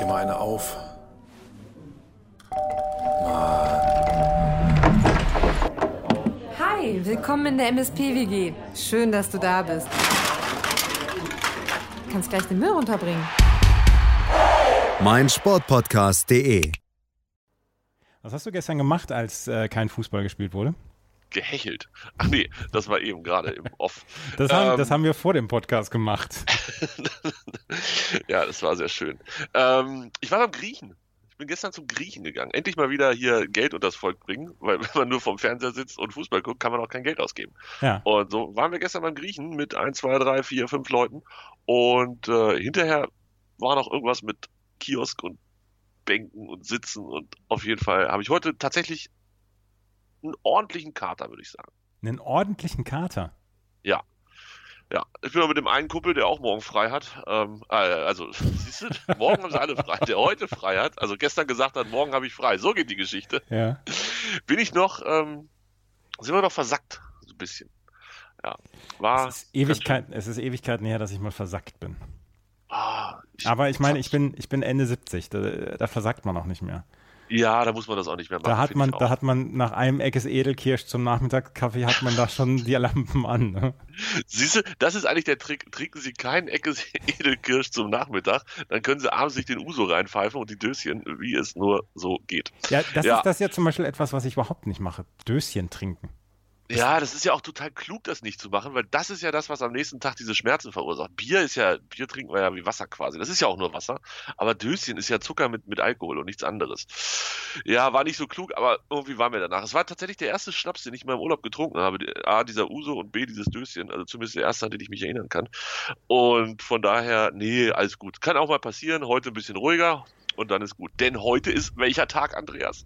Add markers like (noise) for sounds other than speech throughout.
dir mal eine auf. Hi, willkommen in der MSP-WG. Schön, dass du da bist. Du kannst gleich den Müll runterbringen. mein Sportpodcast.de. Was hast du gestern gemacht, als äh, kein Fußball gespielt wurde? Gehechelt. Ach nee, das war eben gerade im Off. (laughs) Das haben, Ähm, das haben wir vor dem Podcast gemacht. (laughs) ja, das war sehr schön. Ähm, ich war beim Griechen. Ich bin gestern zum Griechen gegangen. Endlich mal wieder hier Geld unter das Volk bringen, weil (laughs) wenn man nur vom Fernseher sitzt und Fußball guckt, kann man auch kein Geld ausgeben. Ja. Und so waren wir gestern beim Griechen mit ein, zwei, drei, vier, fünf Leuten. Und äh, hinterher war noch irgendwas mit Kiosk und Bänken und Sitzen. Und auf jeden Fall habe ich heute tatsächlich einen ordentlichen Kater, würde ich sagen. Einen ordentlichen Kater. Ja. Ja, ich bin mal mit dem einen Kumpel, der auch morgen frei hat. Ähm, äh, also, (laughs) siehst du, morgen haben sie alle frei. Der heute frei hat, also gestern gesagt hat, morgen habe ich frei. So geht die Geschichte. Ja. Bin ich noch, ähm, sind wir noch versackt, so ein bisschen. Ja, war. Es ist, Ewigkeit, es ist Ewigkeiten her, dass ich mal versackt bin. Ah, ich- Aber ich meine, ich bin, ich bin Ende 70. Da, da versackt man auch nicht mehr. Ja, da muss man das auch nicht mehr machen. Da hat man, da hat man nach einem Eckes Edelkirsch zum Nachmittagskaffee hat man da schon die Lampen an. Ne? Siehst du, das ist eigentlich der Trick. Trinken Sie keinen Eckes (laughs) Edelkirsch zum Nachmittag, dann können Sie abends sich den Uso reinpfeifen und die Döschen, wie es nur so geht. Ja, das Ja. ist das ist ja zum Beispiel etwas, was ich überhaupt nicht mache. Döschen trinken. Ja, das ist ja auch total klug, das nicht zu machen, weil das ist ja das, was am nächsten Tag diese Schmerzen verursacht. Bier ist ja, Bier trinken wir ja wie Wasser quasi. Das ist ja auch nur Wasser. Aber Döschen ist ja Zucker mit, mit Alkohol und nichts anderes. Ja, war nicht so klug, aber irgendwie war mir danach. Es war tatsächlich der erste Schnaps, den ich mal im Urlaub getrunken habe. A, dieser Uso und B, dieses Döschen. Also zumindest der erste, an den ich mich erinnern kann. Und von daher, nee, alles gut. Kann auch mal passieren. Heute ein bisschen ruhiger und dann ist gut. Denn heute ist welcher Tag, Andreas?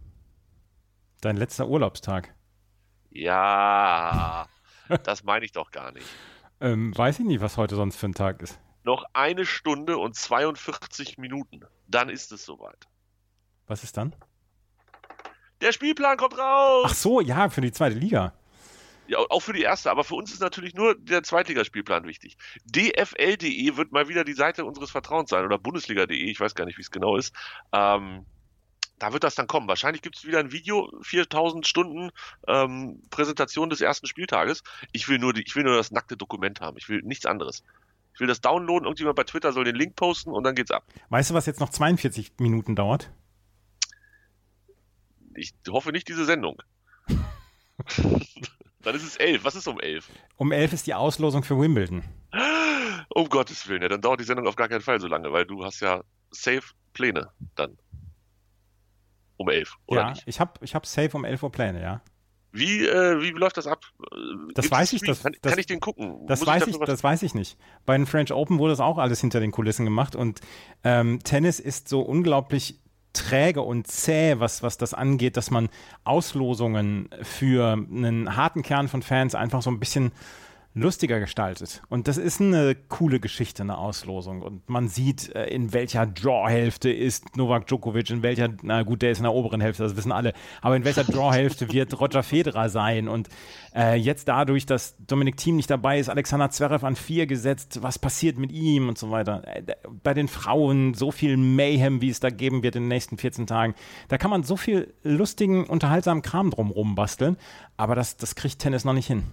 Dein letzter Urlaubstag. Ja, das meine ich doch gar nicht. Ähm, weiß ich nicht, was heute sonst für ein Tag ist. Noch eine Stunde und 42 Minuten. Dann ist es soweit. Was ist dann? Der Spielplan kommt raus! Ach so, ja, für die zweite Liga. Ja, auch für die erste, aber für uns ist natürlich nur der Zweitligaspielplan wichtig. DFL.de wird mal wieder die Seite unseres Vertrauens sein oder Bundesliga.de, ich weiß gar nicht, wie es genau ist. Ähm, da wird das dann kommen. Wahrscheinlich gibt es wieder ein Video, 4000 Stunden ähm, Präsentation des ersten Spieltages. Ich will nur die, ich will nur das nackte Dokument haben. Ich will nichts anderes. Ich will das downloaden, irgendjemand bei Twitter soll den Link posten und dann geht's ab. Weißt du, was jetzt noch 42 Minuten dauert? Ich hoffe nicht diese Sendung. (laughs) dann ist es elf. Was ist um elf? Um 11 ist die Auslosung für Wimbledon. Um Gottes Willen, ja, dann dauert die Sendung auf gar keinen Fall so lange, weil du hast ja safe Pläne dann. Um elf, oder ja, nicht? ich habe ich hab safe um 11 Uhr Pläne, ja. Wie, äh, wie läuft das ab? Äh, Das gibt's weiß ich, das- kann, das- kann ich den gucken? Das Muss weiß ich, was- das weiß ich nicht. Bei den French Open wurde das auch alles hinter den Kulissen gemacht und ähm, Tennis ist so unglaublich träge und zäh, was, was das angeht, dass man Auslosungen für einen harten Kern von Fans einfach so ein bisschen lustiger gestaltet. Und das ist eine coole Geschichte, eine Auslosung. Und man sieht, äh, in welcher Draw-Hälfte ist Novak Djokovic, in welcher, na gut, der ist in der oberen Hälfte, das wissen alle, aber in welcher (laughs) Draw-Hälfte wird Roger Federer sein. Und äh, jetzt dadurch, dass Dominik Thiem nicht dabei ist, Alexander Zverev an vier gesetzt, was passiert mit ihm und so weiter. Äh, bei den Frauen so viel Mayhem, wie es da geben wird in den nächsten 14 Tagen. Da kann man so viel lustigen, unterhaltsamen Kram drumrum basteln, aber das, das kriegt Tennis noch nicht hin.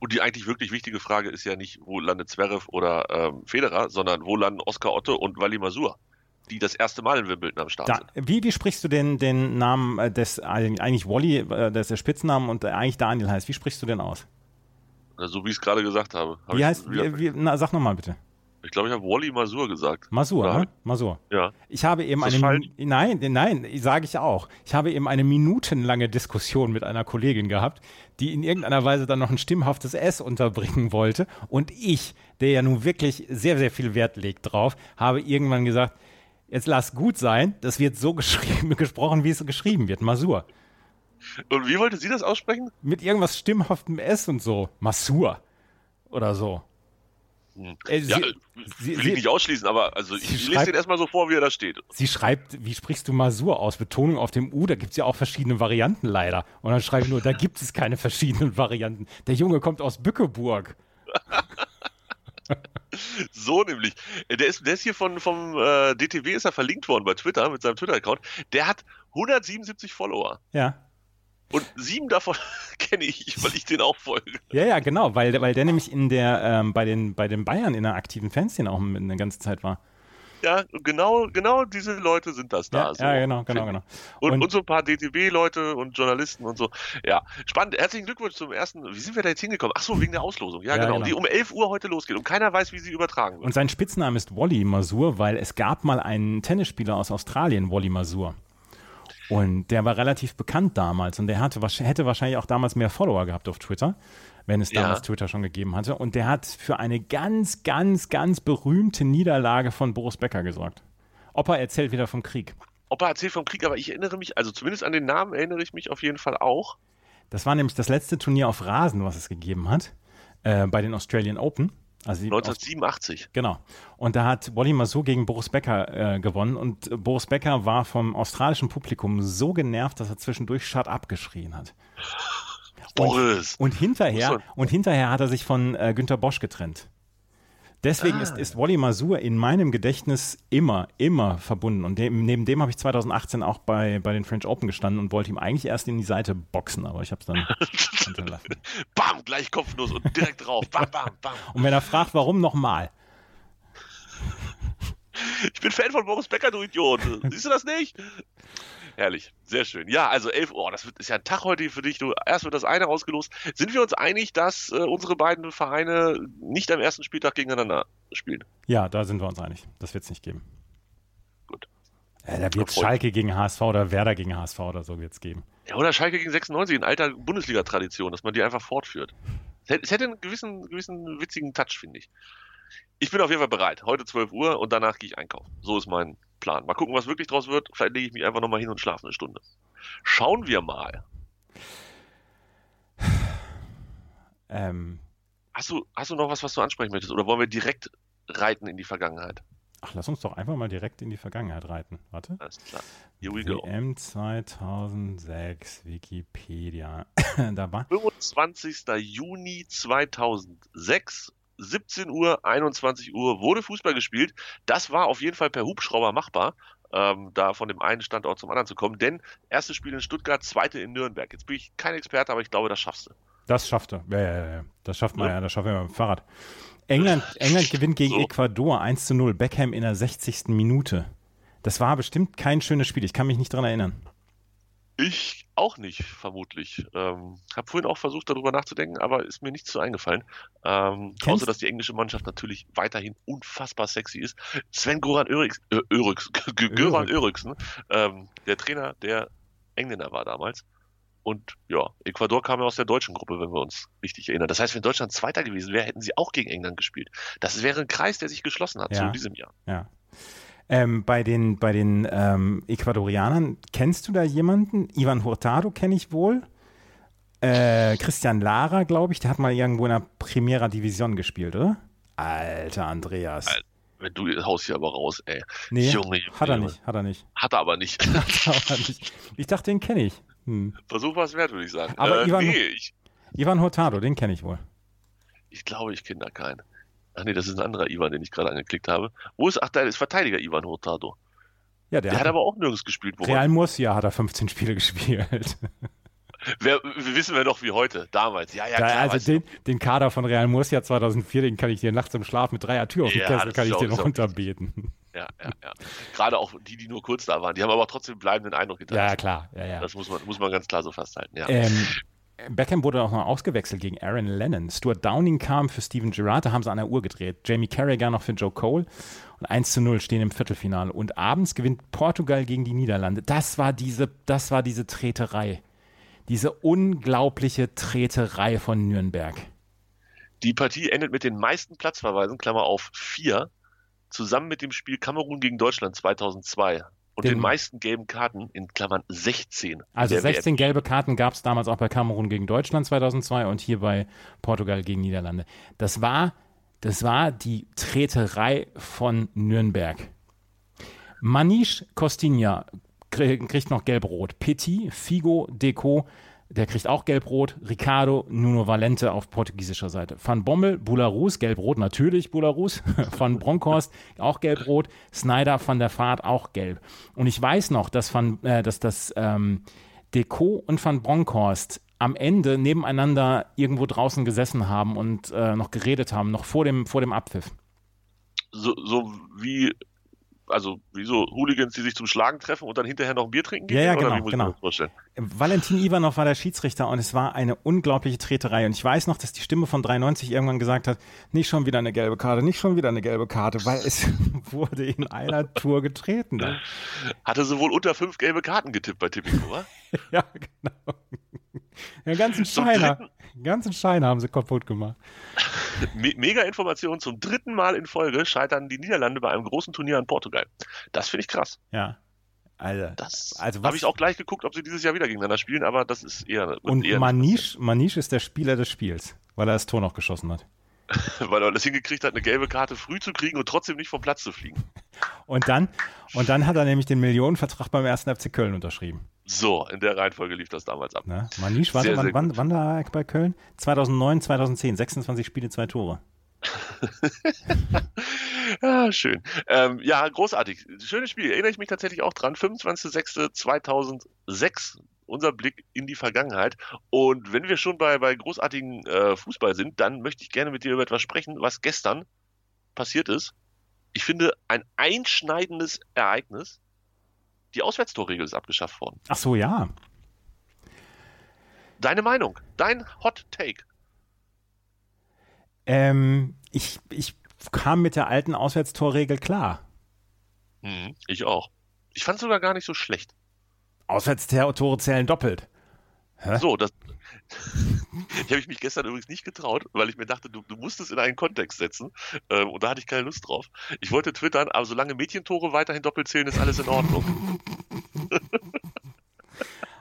Und die eigentlich wirklich wichtige Frage ist ja nicht, wo landet Zverev oder ähm, Federer, sondern wo landen Oskar Otto und Wally Masur, die das erste Mal in Wimbledon am Start Da, sind. wie, wie sprichst du den, den Namen äh, des, eigentlich Wally, äh, das ist der Spitznamen und eigentlich Daniel heißt? Wie sprichst du den aus? Also, so wie ich es gerade gesagt habe. Hab Wie heißt, wie, wie, na, sag nochmal bitte. Ich glaube, ich habe Wally Masur gesagt. Masur, Oder ne? hab Masur. Ja. Ich habe eben eine Min- nein, nein, sage ich auch. Ich habe eben eine minutenlange Diskussion mit einer Kollegin gehabt, die in irgendeiner Weise dann noch ein stimmhaftes S unterbringen (laughs) wollte und ich, der ja nun wirklich sehr sehr viel Wert legt drauf, habe irgendwann gesagt, jetzt lass gut sein, das wird so (laughs) geschrieben, gesprochen, wie es geschrieben wird, Masur. Und wie wollte sie das aussprechen? Mit irgendwas stimmhaftem S und so, Masur oder so. Äh, sie, ja, sie- will sie- ich nicht ausschließen, aber also ich, ich lese schreibt- den erstmal so vor, wie er da steht. Sie schreibt, wie sprichst du Masur aus? Betonung auf dem U, da gibt es ja auch verschiedene Varianten leider. Und dann schreibe ich nur, da gibt es keine verschiedenen Varianten. Der Junge kommt aus Bückeburg. (laughs) So nämlich. Der ist, der ist hier von, vom äh, DTW ist er verlinkt worden bei Twitter mit seinem Twitter-Account. Der hat 177 Follower. Ja. Und sieben davon (laughs) kenne ich, weil ich den auch folge. Ja, ja, genau, weil, weil der nämlich in der, ähm, bei, den, bei den Bayern in der aktiven Fanszene auch eine ganze Zeit war. Ja, genau, genau diese Leute sind das da. Ja, so. ja genau, genau, genau. (laughs) Und, und, und so ein paar DTB-Leute und Journalisten und so. Ja, spannend. Herzlichen Glückwunsch zum ersten. Wie sind wir da jetzt hingekommen? Ach so, wegen der Auslosung. Ja, ja genau. genau. Die um 11 Uhr heute losgeht und keiner weiß, wie sie übertragen wird. Und sein Spitzname ist Wally Masur, weil es gab mal einen Tennisspieler aus Australien, Wally Masur. Und der war relativ bekannt damals und der hatte, hätte wahrscheinlich auch damals mehr Follower gehabt auf Twitter, wenn es damals ja. Twitter schon gegeben hatte. Und der hat für eine ganz, ganz, ganz berühmte Niederlage von Boris Becker gesorgt. Opa erzählt wieder vom Krieg. Opa erzählt vom Krieg, aber ich erinnere mich, also zumindest an den Namen erinnere ich mich auf jeden Fall auch. Das war nämlich das letzte Turnier auf Rasen, was es gegeben hat, äh, bei den Australian Open. Also 1987. genau. Und da hat Wally Masur gegen Boris Becker äh, gewonnen und Boris Becker war vom australischen Publikum so genervt, dass er zwischendurch Shut up geschrien hat. Boris. Und, und hinterher, und hinterher hat er sich von äh, Günter Bosch getrennt. Deswegen ah. ist, ist Wally Masur in meinem Gedächtnis immer, immer verbunden. Und dem, neben dem habe ich 2018 auch bei, bei den French Open gestanden und wollte ihm eigentlich erst in die Seite boxen, aber ich habe es dann (laughs) hinterlassen. Bam, gleich kopflos und direkt drauf. Bam, bam, bam. Und wenn er fragt, warum nochmal? Ich bin Fan von Boris Becker, du Idiot. Siehst du das nicht? Herrlich, sehr schön. Ja, also 11 Uhr, oh, das ist ja ein Tag heute für dich. Du, erst wird das eine ausgelost. Sind wir uns einig, dass äh, unsere beiden Vereine nicht am ersten Spieltag gegeneinander spielen? Ja, da sind wir uns einig. Das wird es nicht geben. Gut. Äh, da wird Schalke gegen HSV oder Werder gegen HSV oder so wird es geben. Ja, oder Schalke gegen 96 in alter Bundesliga-Tradition, dass man die einfach fortführt. Es hätte einen gewissen, gewissen witzigen Touch, finde ich. Ich bin auf jeden Fall bereit. Heute 12 Uhr und danach gehe ich einkaufen. So ist mein Plan. Mal gucken, was wirklich draus wird. Vielleicht lege ich mich einfach nochmal hin und schlafe eine Stunde. Schauen wir mal. Ähm. Hast, du, hast du noch was, was du ansprechen möchtest? Oder wollen wir direkt reiten in die Vergangenheit? Ach, lass uns doch einfach mal direkt in die Vergangenheit reiten. Warte. Alles klar. Here we go. WM 2006, Wikipedia. (coughs) da war 25. Juni 2006 17 Uhr, 21 Uhr wurde Fußball gespielt. Das war auf jeden Fall per Hubschrauber machbar, ähm, da von dem einen Standort zum anderen zu kommen. Denn erstes Spiel in Stuttgart, zweite in Nürnberg. Jetzt bin ich kein Experte, aber ich glaube, das schaffst du. Das schafft er. Ja, ja, ja. Das schafft man ja, ja das schaffen wir mit dem Fahrrad. England, (laughs) England gewinnt gegen so. Ecuador 1 zu 0. Beckham in der 60. Minute. Das war bestimmt kein schönes Spiel. Ich kann mich nicht dran erinnern. Ich auch nicht, vermutlich. Ähm, habe vorhin auch versucht, darüber nachzudenken, aber ist mir nichts so eingefallen. Ähm, außer, dass die englische Mannschaft natürlich weiterhin unfassbar sexy ist. Sven Goran Öriks, äh, Öriks, Göran Öriksen, (laughs) ähm, der Trainer der Engländer war damals. Und ja, Ecuador kam ja aus der deutschen Gruppe, wenn wir uns richtig erinnern. Das heißt, wenn Deutschland Zweiter gewesen wäre, hätten sie auch gegen England gespielt. Das wäre ein Kreis, der sich geschlossen hat ja. zu in diesem Jahr. Ja. Ähm, bei den, bei den ähm, Ecuadorianern, kennst du da jemanden? Ivan Hurtado kenne ich wohl. Äh, Christian Lara, glaube ich, der hat mal irgendwo in der Primera Division gespielt, oder? Alter Andreas. Wenn du haust hier aber raus, ey. Nee, Junge, hat er nicht, hat er nicht. Hat er aber nicht. (laughs) hat er aber nicht. Ich dachte, den kenne ich. Hm. Versuch was wert, würde ich sagen. Aber äh, Ivan, nee, ich, Ivan Hurtado, den kenne ich wohl. Ich glaube, ich kenne da keinen. Ach nee, das ist ein anderer Ivan, den ich gerade angeklickt habe. Wo ist, ach, da ist Verteidiger Ivan Hurtado. Ja, der, der hat, hat, aber auch nirgends gespielt. Woran? Real Murcia hat er 15 Spiele (laughs) gespielt. Wer, wissen wir doch wie heute, damals. Ja, ja, klar, also den, den, Kader von Real Murcia 2004, den kann ich dir nachts im Schlaf mit dreier Tür auf dem ja, Kessel, kann ich dir noch runterbeten. Ja, ja, ja. Gerade auch die, die nur kurz da waren, die haben aber trotzdem bleibenden Eindruck hinterlassen. Ja, klar. Ja, ja. Das muss man, muss man ganz klar so festhalten, ja. Ähm, Beckham wurde auch noch ausgewechselt gegen Aaron Lennon. Stuart Downing kam für Steven Gerrard, da haben sie an der Uhr gedreht. Jamie Carragher noch für Joe Cole. Und 1 zu 0 stehen im Viertelfinale. Und abends gewinnt Portugal gegen die Niederlande. Das war diese, das war diese Treterei. Diese unglaubliche Treterei von Nürnberg. Die Partie endet mit den meisten Platzverweisen, Klammer auf vier, zusammen mit dem Spiel Kamerun gegen Deutschland 2002 und den, den meisten gelben Karten in Klammern 16. Also 16 WM. gelbe Karten gab es damals auch bei Kamerun gegen Deutschland 2002 und hier bei Portugal gegen Niederlande. Das war, das war die Treterei von Nürnberg. Manish Costinha kriegt noch gelb-rot. Petit, Figo, Deco, der kriegt auch gelb-rot. Ricardo Nuno Valente auf portugiesischer Seite. Van Bommel, Bularus, gelb-rot, natürlich Bularus. (laughs) Van Bronckhorst, auch gelb-rot. Snyder van der Vaart, auch gelb. Und ich weiß noch, dass, Van, äh, dass das ähm, Deco und Van Bronckhorst am Ende nebeneinander irgendwo draußen gesessen haben und äh, noch geredet haben, noch vor dem, vor dem Abpfiff. So, so wie also wie so Hooligans, die sich zum Schlagen treffen und dann hinterher noch ein Bier trinken gehen? Ja, ja, genau, genau. Valentin Ivanov war der Schiedsrichter und es war eine unglaubliche Treterei. Und ich weiß noch, dass die Stimme von 93 irgendwann gesagt hat, nicht schon wieder eine gelbe Karte, nicht schon wieder eine gelbe Karte, weil es (laughs) wurde in einer Tour getreten. Hatte sie wohl unter fünf gelbe Karten getippt bei Tipico, oder? (laughs) ja, genau. Den ganzen Scheiner, ganzen Scheiner haben sie kaputt gemacht. (laughs) Me mega Information. Zum dritten Mal in Folge scheitern die Niederlande bei einem großen Turnier in Portugal. Das finde ich krass. Ja. Alter. Das also habe ich auch gleich geguckt, ob sie dieses Jahr wieder gegeneinander spielen, aber das ist eher. Und eher Manish, Manish ist der Spieler des Spiels, weil er das Tor noch geschossen hat. (laughs) weil er das hingekriegt hat, eine gelbe Karte früh zu kriegen und trotzdem nicht vom Platz zu fliegen. Und dann, und dann hat er nämlich den Millionenvertrag beim ersten FC Köln unterschrieben. So, in der Reihenfolge lief das damals ab. Na, Manisch, warte, sehr, wann, sehr wann, wann war er bei Köln? 2009, 2010, 26 Spiele, zwei Tore. (laughs) ja, schön. Ähm, ja, großartig. Schönes Spiel. Erinnere ich mich tatsächlich auch dran. 25.06.2006. Unser Blick in die Vergangenheit. Und wenn wir schon bei, bei großartigen äh, Fußball sind, dann möchte ich gerne mit dir über etwas sprechen, was gestern passiert ist. Ich finde ein einschneidendes Ereignis die Auswärtstorregel ist abgeschafft worden. Ach so, ja. Deine Meinung, dein Hot Take. Ähm, ich, ich kam mit der alten Auswärtstorregel klar. Hm, ich auch. Ich fand es sogar gar nicht so schlecht. Auswärtstore zählen doppelt. Hä? So, das, (laughs) ich habe mich gestern übrigens nicht getraut, weil ich mir dachte, du, du musst es in einen Kontext setzen. Ähm, und da hatte ich keine Lust drauf. Ich wollte twittern, aber solange Mädchentore weiterhin doppelt zählen, ist alles in Ordnung. (laughs)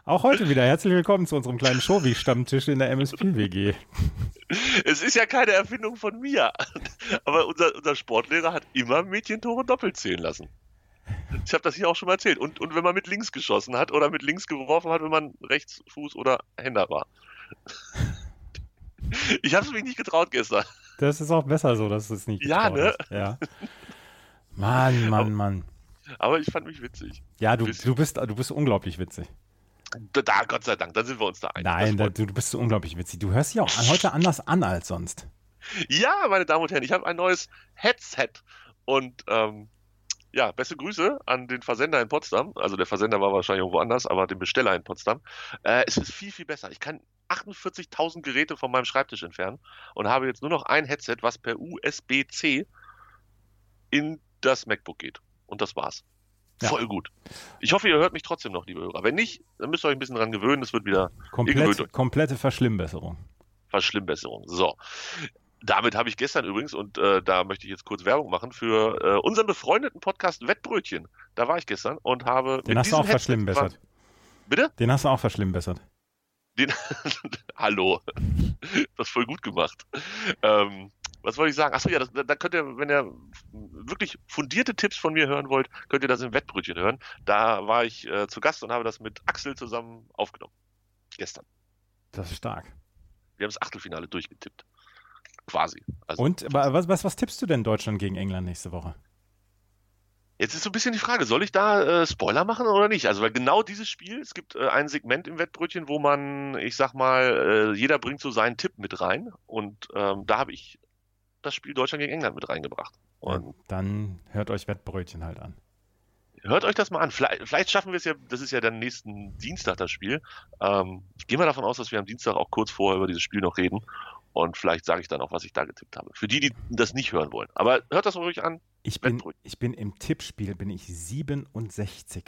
Auch heute wieder herzlich willkommen zu unserem kleinen Showy-Stammtisch in der MSP-WG. Es ist ja keine Erfindung von mir. (laughs) Aber unser, unser Sportlehrer hat immer Mädchentore doppelt zählen lassen. Ich habe das hier auch schon mal erzählt. Und, und wenn man mit links geschossen hat oder mit links geworfen hat, wenn man Rechtsfuß oder Händer war. (laughs) Ich habe es mich nicht getraut gestern. Das ist auch besser so, dass es nicht Ja, ne? Ist. Ja. Mann, (laughs) Mann, Mann. Aber ich fand mich witzig. Ja, du, du, bist, du bist unglaublich witzig. Da, Gott sei Dank, da sind wir uns da einig. Nein, da, du, du bist so unglaublich witzig. Du hörst dich auch heute anders an als sonst. Ja, meine Damen und Herren, ich habe ein neues Headset und ähm, ja, beste Grüße an den Versender in Potsdam. Also der Versender war wahrscheinlich irgendwo anders, aber den Besteller in Potsdam. Äh, es ist viel, viel besser. Ich kann 48.000 Geräte von meinem Schreibtisch entfernen und habe jetzt nur noch ein Headset, was per USB-C in das MacBook geht. Und das war's. Ja. Voll gut. Ich hoffe, ihr hört mich trotzdem noch, liebe Hörer. Wenn nicht, dann müsst ihr euch ein bisschen dran gewöhnen. Es wird wieder. Komplett, komplette Verschlimmbesserung. Verschlimmbesserung. So. Damit habe ich gestern übrigens, und äh, da möchte ich jetzt kurz Werbung machen, für äh, unseren befreundeten Podcast Wettbrötchen. Da war ich gestern und habe. Den hast du auch Headset verschlimmbessert. Bitte? Den hast du auch verschlimmbessert. Den, (laughs) Hallo. das voll gut gemacht. Ähm, was wollte ich sagen? Achso, ja, das, da könnt ihr, wenn ihr wirklich fundierte Tipps von mir hören wollt, könnt ihr das im Wettbrötchen hören. Da war ich äh, zu Gast und habe das mit Axel zusammen aufgenommen. Gestern. Das ist stark. Wir haben das Achtelfinale durchgetippt. Quasi. Also, und was, was, was tippst du denn Deutschland gegen England nächste Woche? Jetzt ist so ein bisschen die Frage, soll ich da äh, Spoiler machen oder nicht? Also, weil genau dieses Spiel, es gibt äh, ein Segment im Wettbrötchen, wo man, ich sag mal, äh, jeder bringt so seinen Tipp mit rein. Und ähm, da habe ich das Spiel Deutschland gegen England mit reingebracht. Und ja, dann hört euch Wettbrötchen halt an. Hört euch das mal an. Vielleicht, vielleicht schaffen wir es ja, das ist ja dann nächsten Dienstag das Spiel. Ähm, ich gehe mal davon aus, dass wir am Dienstag auch kurz vorher über dieses Spiel noch reden. Und vielleicht sage ich dann auch, was ich da getippt habe. Für die, die das nicht hören wollen. Aber hört das mal ruhig an. Ich bin, ich bin im Tippspiel, bin ich 67.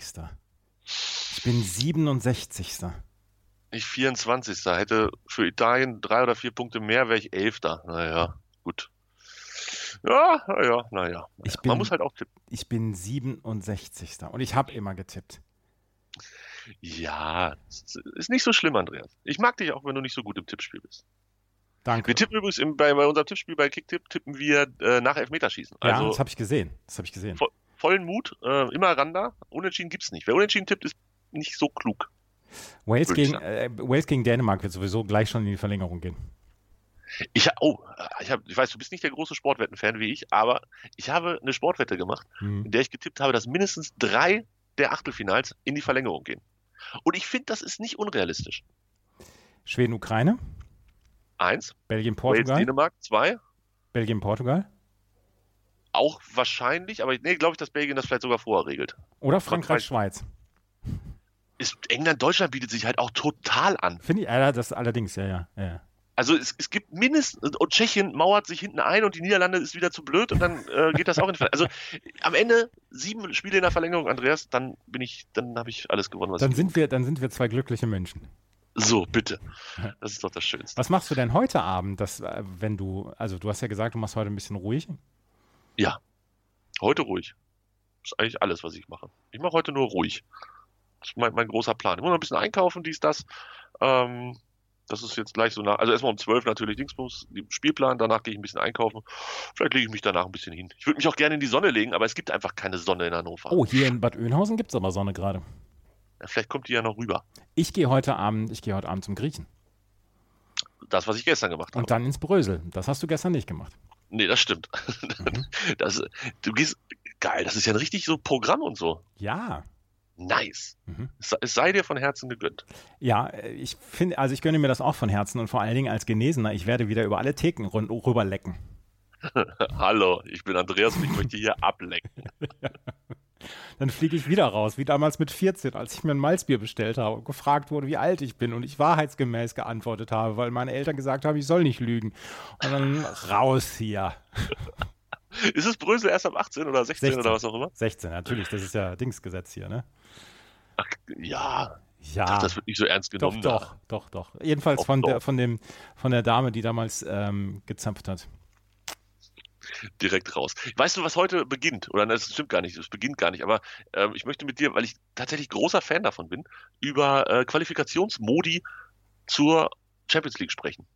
Ich bin 67. Ich 24. Hätte für Italien drei oder vier Punkte mehr, wäre ich Elfter. Naja, gut. Ja, naja, naja. Man muss halt auch tippen. Ich bin 67. Und ich habe immer getippt. Ja, ist nicht so schlimm, Andreas. Ich mag dich auch, wenn du nicht so gut im Tippspiel bist. Danke. Wir tippen übrigens im, bei, bei, unserem Tippspiel bei Kicktipp tippen wir äh, nach Elfmeterschießen. Also, ja, das habe ich gesehen. Das habe ich gesehen. Vo vollen Mut, äh, immer Randa. Unentschieden gibt es nicht. Wer unentschieden tippt, ist nicht so klug. Wales gegen, äh, Wales gegen Dänemark wird sowieso gleich schon in die Verlängerung gehen. Ich, oh, ich, hab, ich weiß, du bist nicht der große Sportwetten-Fan wie ich, aber ich habe eine Sportwette gemacht, Hm. in der ich getippt habe, dass mindestens drei der Achtelfinals in die Verlängerung gehen. Und ich finde, das ist nicht unrealistisch. Schweden, Ukraine, Eins, Belgien, Wales, Portugal, Dänemark, zwei, Belgien, Portugal auch wahrscheinlich, aber nee, glaube ich, dass Belgien das vielleicht sogar vorher regelt. oder Frankreich, Frankreich. Schweiz. Ist, England, Deutschland bietet sich halt auch total an. Finde ich, ja, das allerdings, ja, ja, ja. Also es, es gibt mindestens, und Tschechien mauert sich hinten ein und die Niederlande ist wieder zu blöd und dann äh, geht das auch in. Also am Ende sieben Spiele in der Verlängerung, Andreas, dann bin ich, dann habe ich alles gewonnen, was Dann ich sind wir, dann sind wir zwei glückliche Menschen. So, bitte. Das ist doch das Schönste. Was machst du denn heute Abend, dass, äh, wenn du, also du hast ja gesagt, du machst heute ein bisschen ruhig. Ja. Heute ruhig. Das ist eigentlich alles, was ich mache. Ich mache heute nur ruhig. Das ist mein, mein großer Plan. Ich muss noch ein bisschen einkaufen, dies, das. Ähm, das ist jetzt gleich so nach. Also erstmal um 12 natürlich Dingsbums, Spielplan, danach gehe ich ein bisschen einkaufen. Vielleicht lege ich mich danach ein bisschen hin. Ich würde mich auch gerne in die Sonne legen, aber es gibt einfach keine Sonne in Hannover. Oh, hier in Bad Oeynhausen gibt es aber Sonne gerade. Ja, Vielleicht kommt die ja noch rüber. Ich gehe heute Abend, ich gehe heute Abend zum Griechen. Das, was ich gestern gemacht habe. Und dann ins Brösel. Das hast du gestern nicht gemacht. Nee, das stimmt. (laughs) Das, du gehst. Geil, das ist ja ein richtig so Programm und so. Ja. Nice. Mhm. Es sei- dir von Herzen gegönnt. Ja, ich finde, also ich gönne mir das auch von Herzen und vor allen Dingen als Genesener, ich werde wieder über alle Theken rund, rüber lecken. (laughs) Hallo, ich bin Andreas und ich möchte hier ablecken. (laughs) Dann fliege ich wieder raus, wie damals mit 14, als ich mir ein Malzbier bestellt habe und gefragt wurde, wie alt ich bin und ich wahrheitsgemäß geantwortet habe, weil meine Eltern gesagt haben, ich soll nicht lügen. Und dann (laughs) raus hier. Ist es Brösel erst ab 18 oder 16, 16. oder was auch immer? 16, natürlich, das ist ja Dingsgesetz hier, ne? Ach, ja, Ja. ach, das wird nicht so ernst genommen. doch, doch, doch. Jedenfalls Doch, von, Der, doch. von, dem, von der Dame, die damals ähm, gezapft hat. Direkt raus. Weißt du, was heute beginnt? Oder das stimmt gar nicht, es beginnt gar nicht. Aber ähm, ich möchte mit dir, weil ich tatsächlich großer Fan davon bin, über äh, Qualifikationsmodi zur Champions League sprechen.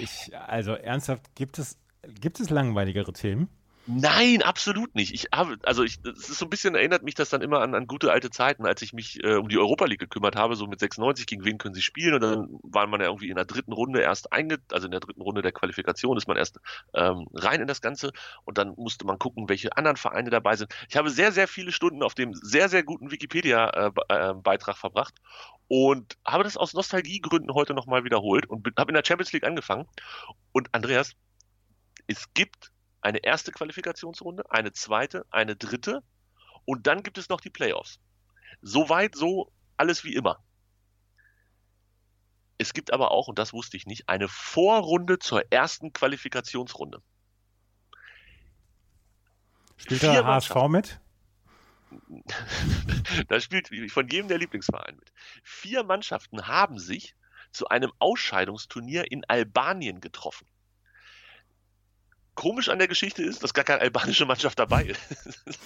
Ich, also ernsthaft, gibt es, gibt es langweiligere Themen? Nein, absolut nicht. Ich habe, also ich, es ist so ein bisschen erinnert mich das dann immer an, an gute alte Zeiten, als ich mich äh, um die Europa League gekümmert habe, so mit 96, gegen wen können sie spielen und dann war man ja irgendwie in der dritten Runde erst einge, also in der dritten Runde der Qualifikation ist man erst ähm, rein in das Ganze und dann musste man gucken, welche anderen Vereine dabei sind. Ich habe sehr, sehr viele Stunden auf dem sehr, sehr guten Wikipedia-Beitrag verbracht und habe das aus Nostalgiegründen heute nochmal wiederholt und habe in der Champions League angefangen und Andreas, es gibt eine erste Qualifikationsrunde, eine zweite, eine dritte und dann gibt es noch die Playoffs. Soweit so alles wie immer. Es gibt aber auch, und das wusste ich nicht, eine Vorrunde zur ersten Qualifikationsrunde. Spielt der HSV mit? (laughs) da spielt von jedem der Lieblingsverein mit. Vier Mannschaften haben sich zu einem Ausscheidungsturnier in Albanien getroffen. Komisch an der Geschichte ist, dass gar keine albanische Mannschaft dabei ist. (laughs)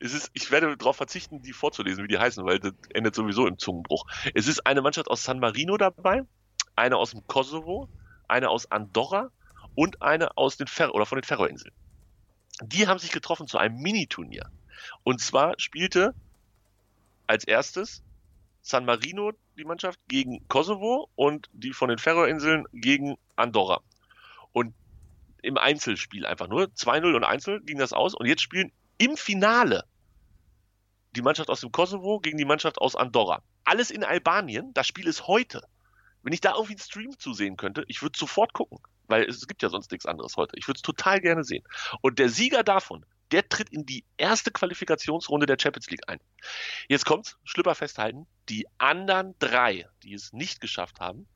Es ist, ich werde darauf verzichten, die vorzulesen, wie die heißen, weil das endet sowieso im Zungenbruch. Es ist eine Mannschaft aus San Marino dabei, eine aus dem Kosovo, eine aus Andorra und eine aus den Fer oder von den Färöerinseln. Die haben sich getroffen zu einem Miniturnier. Und zwar spielte als erstes San Marino die Mannschaft gegen Kosovo und die von den Färöerinseln gegen Andorra. Und im Einzelspiel einfach nur 2-0 und Einzel ging das aus und jetzt spielen im Finale die Mannschaft aus dem Kosovo gegen die Mannschaft aus Andorra. Alles in Albanien, das Spiel ist heute. Wenn ich da irgendwie einen Stream zusehen könnte, ich würde sofort gucken, weil es gibt ja sonst nichts anderes heute. Ich würde es total gerne sehen. Und der Sieger davon, der tritt in die erste Qualifikationsrunde der Champions League ein. Jetzt kommt's, Schlüpper festhalten, die anderen drei, die es nicht geschafft haben,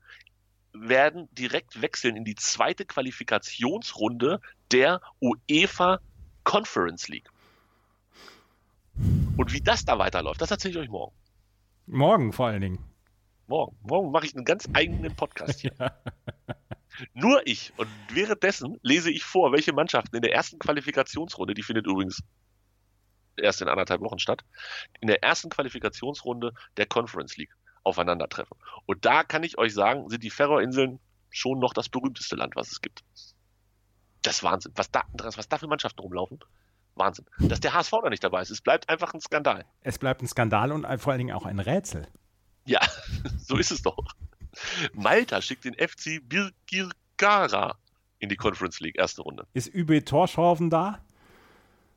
werden direkt wechseln in die zweite Qualifikationsrunde der UEFA Conference League. Und wie das da weiterläuft, das erzähle ich euch morgen. Morgen vor allen Dingen. Morgen. Morgen mache ich einen ganz eigenen Podcast hier. (laughs) Nur ich. Und währenddessen lese ich vor, welche Mannschaften in der ersten Qualifikationsrunde, die findet übrigens erst in anderthalb Wochen statt, in der ersten Qualifikationsrunde der Conference League aufeinandertreffen. Und da kann ich euch sagen, sind die Färöerinseln schon noch das berühmteste Land, was es gibt. Das ist Wahnsinn. Was da, was da für Mannschaften rumlaufen? Wahnsinn. Dass der HSV da nicht dabei ist, es bleibt einfach ein Skandal. Es bleibt ein Skandal und vor allen Dingen auch ein Rätsel. Ja, (laughs) so ist es doch. Malta schickt den FC Birkirkara in die Conference League, erste Runde. Ist Übe Torschorven da?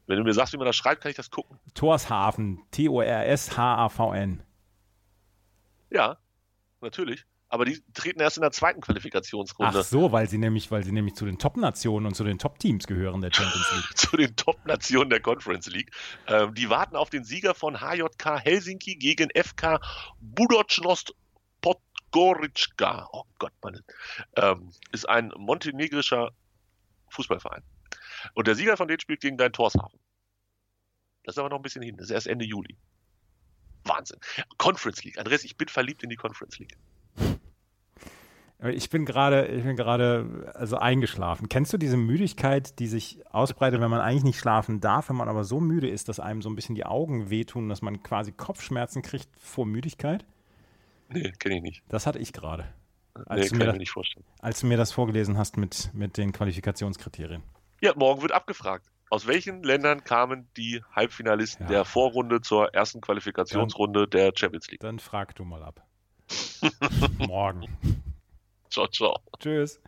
Wenn du mir sagst, wie man das schreibt, kann ich das gucken. Torshafen, T-O-R-S-H-A-V-N. Ja, natürlich. Aber die treten erst in der zweiten Qualifikationsrunde. Ach so, weil sie nämlich, weil sie nämlich zu den Top-Nationen und zu den Top-Teams gehören der Champions (laughs) League. zu den Top-Nationen der Conference League. Ähm, die warten auf den Sieger von HJK Helsinki gegen FK Budocnost Podgorica. Oh Gott, Mann. Ähm, ist ein montenegrischer Fußballverein. Und der Sieger von denen spielt gegen dein Torshafen. Das ist aber noch ein bisschen hin. Das ist erst Ende Juli. Wahnsinn. Conference League. Andreas, ich bin verliebt in die Conference League. Ich bin gerade, ich bin gerade also eingeschlafen. Kennst du diese Müdigkeit, die sich ausbreitet, wenn man eigentlich nicht schlafen darf, wenn man aber so müde ist, dass einem so ein bisschen die Augen wehtun, dass man quasi Kopfschmerzen kriegt vor Müdigkeit? Nee, kenne ich nicht. Das hatte ich gerade. Nee, kann ich mir nicht vorstellen. Als du mir das vorgelesen hast mit, mit den Qualifikationskriterien. Ja, morgen wird abgefragt. Aus welchen Ländern kamen die Halbfinalisten ja. der Vorrunde zur ersten Qualifikationsrunde dann, der Champions League? Dann frag du mal ab. (laughs) morgen. Ciao, ciao. Tschüss.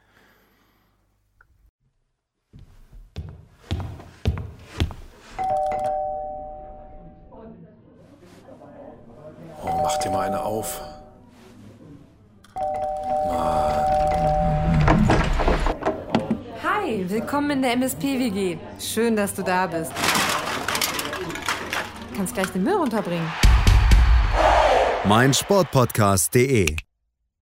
Oh, mach dir mal eine auf. Willkommen in der MSP-WG. Schön, dass du da bist. Kannst gleich den Müll runterbringen. Mein Sportpodcast.de